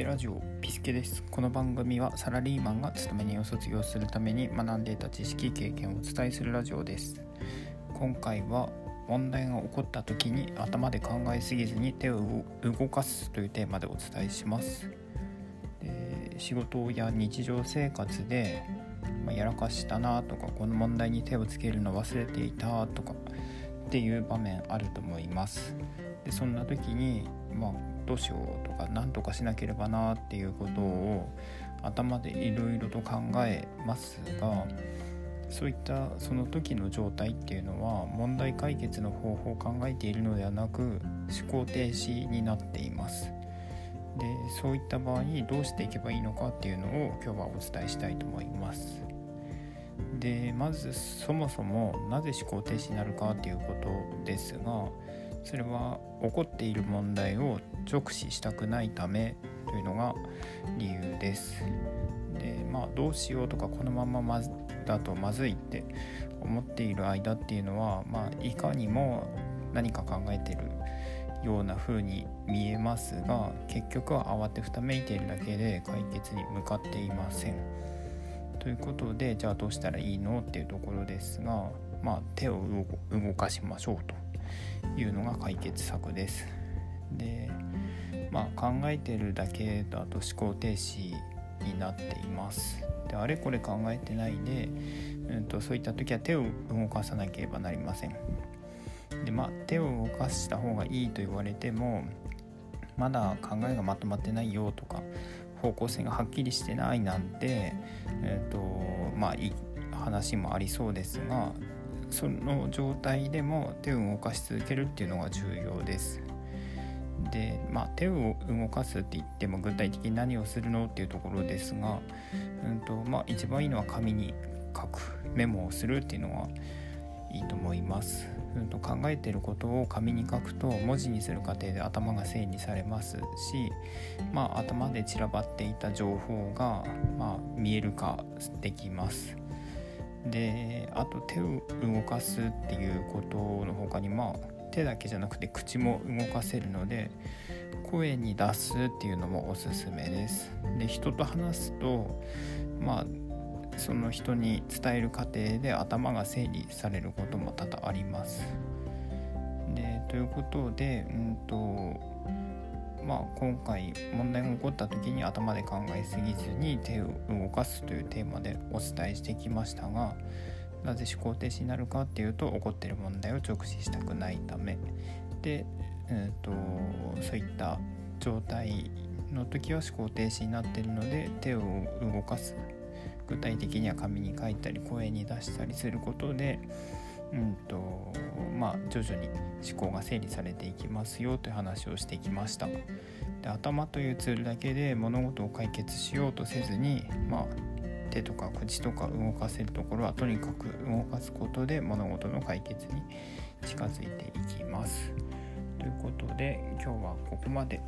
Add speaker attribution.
Speaker 1: ケラジオピスケです。この番組はサラリーマンが勤め人を卒業するために学んでいた知識経験をお伝えするラジオです。今回は問題が起こった時に頭で考えすぎずに手を動かすというテーマでお伝えします。で仕事や日常生活で、ま、やらかしたなとかこの問題に手をつけるの忘れていたとかっていう場面あると思います。でそんな時にまあどうしようとか何とかしなければなっていうことを頭でいろいろと考えますがそういったその時の状態っていうのは問題解決の方法を考えているのではなく思考停止になっています。でそういった場合にどうしていけばいいのかっていうのを今日はお伝えしたいと思います。でまずそもそもなぜ思考停止になるかっていうことですがそれは起こっている問題を直視したくないためというのが理由です。でまあどうしようとかこのまままだとまずいって思っている間っていうのは、まあ、いかにも何か考えてるような風に見えますが結局は慌てふためいているだけで解決に向かっていません。ということでじゃあどうしたらいいのっていうところですが、まあ、手を動かしましょうというのが解決策です。でまあ考えてるだけだと思考停止になっています。であれこれ考えてないで、うんと、そういった時は手を動かさなければなりません。でまあ手を動かした方がいいと言われてもまだ考えがまとまってないよとか方向性がはっきりしてないなんて、えーとまあ、いい話もありそうですがその状態でも手を動かし続けるっていうのが重要です。で、まあ、手を動かすって言っても具体的に何をするのっていうところですが、うんとまあ、一番いいのは紙に書くメモをするっていうのがいいと思います。うん、と考えてることを紙に書くと文字にする過程で頭が整理されますし、まあ、頭で散らばっていた情報が、まあ、見える化できます。であと手を動かすっていうことの他にまあ手だけじゃなくて口も動かせるので声に出すっていうのもおすすめです。で人と話すとまあその人に伝える過程で頭が整理されることも多々あります。でということで、うんとまあ、今回問題が起こった時に頭で考えすぎずに手を動かすというテーマでお伝えしてきましたがなぜ思考停止になるかっていうと起こってる問題を直視したくないためで、えーと、そういった状態の時は思考停止になってるので手を動かす具体的には紙に書いたり声に出したりすることでうんとまあ、徐々に思考が整理されていきますよという話をしてきましたで頭というツールだけで物事を解決しようとせずに、まあ、手とか口とか動かせるところはとにかく動かすことで物事の解決に近づいていきますということで今日はここまで。